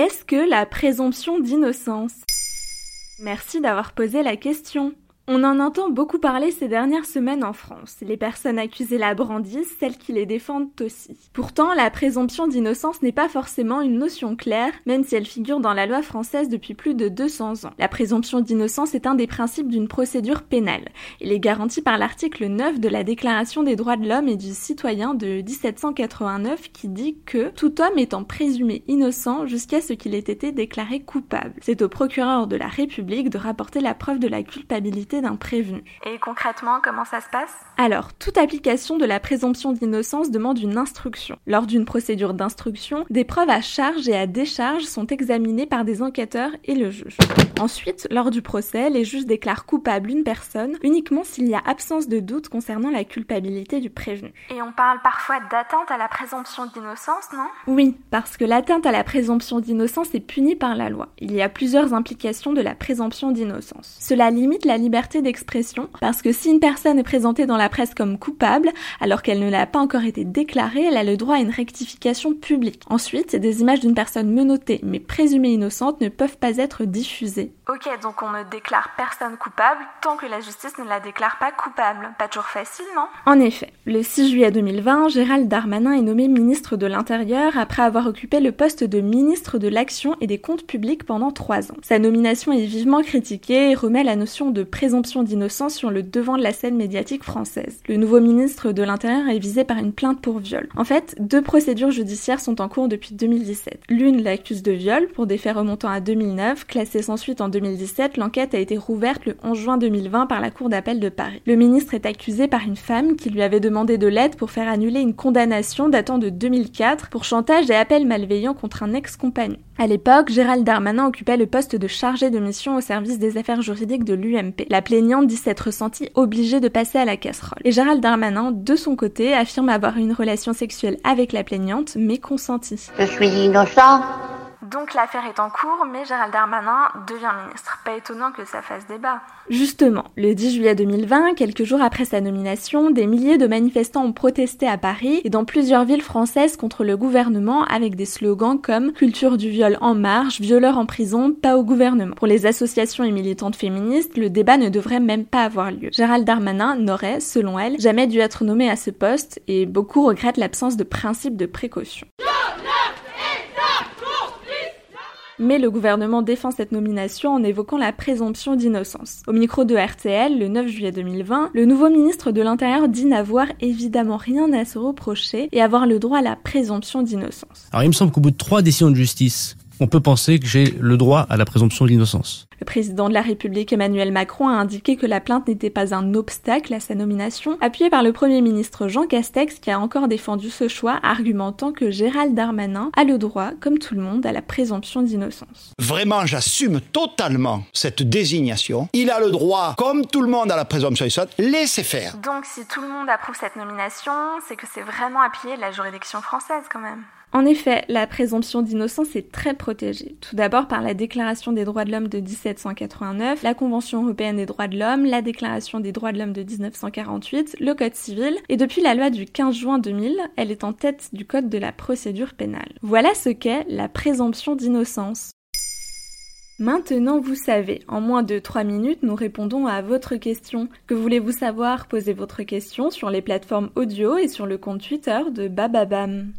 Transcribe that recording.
Qu'est-ce que la présomption d'innocence? Merci d'avoir posé la question. On en entend beaucoup parler ces dernières semaines en France. Les personnes accusées la brandissent, celles qui les défendent aussi. Pourtant, la présomption d'innocence n'est pas forcément une notion claire, même si elle figure dans la loi française depuis plus de 200 ans. La présomption d'innocence est un des principes d'une procédure pénale. Il est garanti par l'article 9 de la Déclaration des droits de l'homme et du citoyen de 1789 qui dit que tout homme étant présumé innocent jusqu'à ce qu'il ait été déclaré coupable. C'est au procureur de la République de rapporter la preuve de la culpabilité d'un prévenu. Et concrètement, comment ça se passe? Alors, toute application de la présomption d'innocence demande une instruction. Lors d'une procédure d'instruction, des preuves à charge et à décharge sont examinées par des enquêteurs et le juge. Ensuite, lors du procès, les juges déclarent coupable une personne uniquement s'il y a absence de doute concernant la culpabilité du prévenu. Et on parle parfois d'atteinte à la présomption d'innocence, non? Oui, parce que l'atteinte à la présomption d'innocence est punie par la loi. Il y a plusieurs implications de la présomption d'innocence. Cela limite la liberté d'expression, parce que si une personne est présentée dans la presse comme coupable, alors qu'elle ne l'a pas encore été déclarée, elle a le droit à une rectification publique. Ensuite, des images d'une personne menottée mais présumée innocente ne peuvent pas être diffusées. Ok, donc on ne déclare personne coupable tant que la justice ne la déclare pas coupable. Pas toujours facile, non? En effet, le 6 juillet 2020, Gérald Darmanin est nommé ministre de l'Intérieur après avoir occupé le poste de ministre de l'Action et des Comptes Publics pendant trois ans. Sa nomination est vivement critiquée et remet la notion de présomption d'innocence sur le devant de la scène médiatique française. Le nouveau ministre de l'Intérieur est visé par une plainte pour viol. En fait, deux procédures judiciaires sont en cours depuis 2017. L'une l'accuse de viol pour des faits remontant à 2009, classée sans suite en 2017, l'enquête a été rouverte le 11 juin 2020 par la Cour d'appel de Paris. Le ministre est accusé par une femme qui lui avait demandé de l'aide pour faire annuler une condamnation datant de 2004 pour chantage et appel malveillant contre un ex-compagnon. À l'époque, Gérald Darmanin occupait le poste de chargé de mission au service des affaires juridiques de l'UMP. Plaignante dit s'être sentie obligée de passer à la casserole. Et Gérald Darmanin, de son côté, affirme avoir une relation sexuelle avec la plaignante, mais consentie. Je suis innocent. Donc l'affaire est en cours, mais Gérald Darmanin devient ministre. Pas étonnant que ça fasse débat. Justement, le 10 juillet 2020, quelques jours après sa nomination, des milliers de manifestants ont protesté à Paris et dans plusieurs villes françaises contre le gouvernement avec des slogans comme Culture du viol en marche, violeur en prison, pas au gouvernement. Pour les associations et militantes féministes, le débat ne devrait même pas avoir lieu. Gérald Darmanin n'aurait, selon elle, jamais dû être nommé à ce poste et beaucoup regrettent l'absence de principe de précaution. Mais le gouvernement défend cette nomination en évoquant la présomption d'innocence. Au micro de RTL, le 9 juillet 2020, le nouveau ministre de l'Intérieur dit n'avoir évidemment rien à se reprocher et avoir le droit à la présomption d'innocence. Alors il me semble qu'au bout de trois décisions de justice, on peut penser que j'ai le droit à la présomption d'innocence. Le président de la République Emmanuel Macron a indiqué que la plainte n'était pas un obstacle à sa nomination, appuyé par le Premier ministre Jean Castex qui a encore défendu ce choix, argumentant que Gérald Darmanin a le droit, comme tout le monde, à la présomption d'innocence. Vraiment, j'assume totalement cette désignation. Il a le droit, comme tout le monde, à la présomption d'innocence. Laissez faire. Donc si tout le monde approuve cette nomination, c'est que c'est vraiment appuyé de la juridiction française quand même. En effet, la présomption d'innocence est très protégée. Tout d'abord par la Déclaration des droits de l'homme de 1789, la Convention européenne des droits de l'homme, la Déclaration des droits de l'homme de 1948, le Code civil, et depuis la loi du 15 juin 2000, elle est en tête du Code de la procédure pénale. Voilà ce qu'est la présomption d'innocence. Maintenant, vous savez, en moins de 3 minutes, nous répondons à votre question. Que voulez-vous savoir? Posez votre question sur les plateformes audio et sur le compte Twitter de Bababam.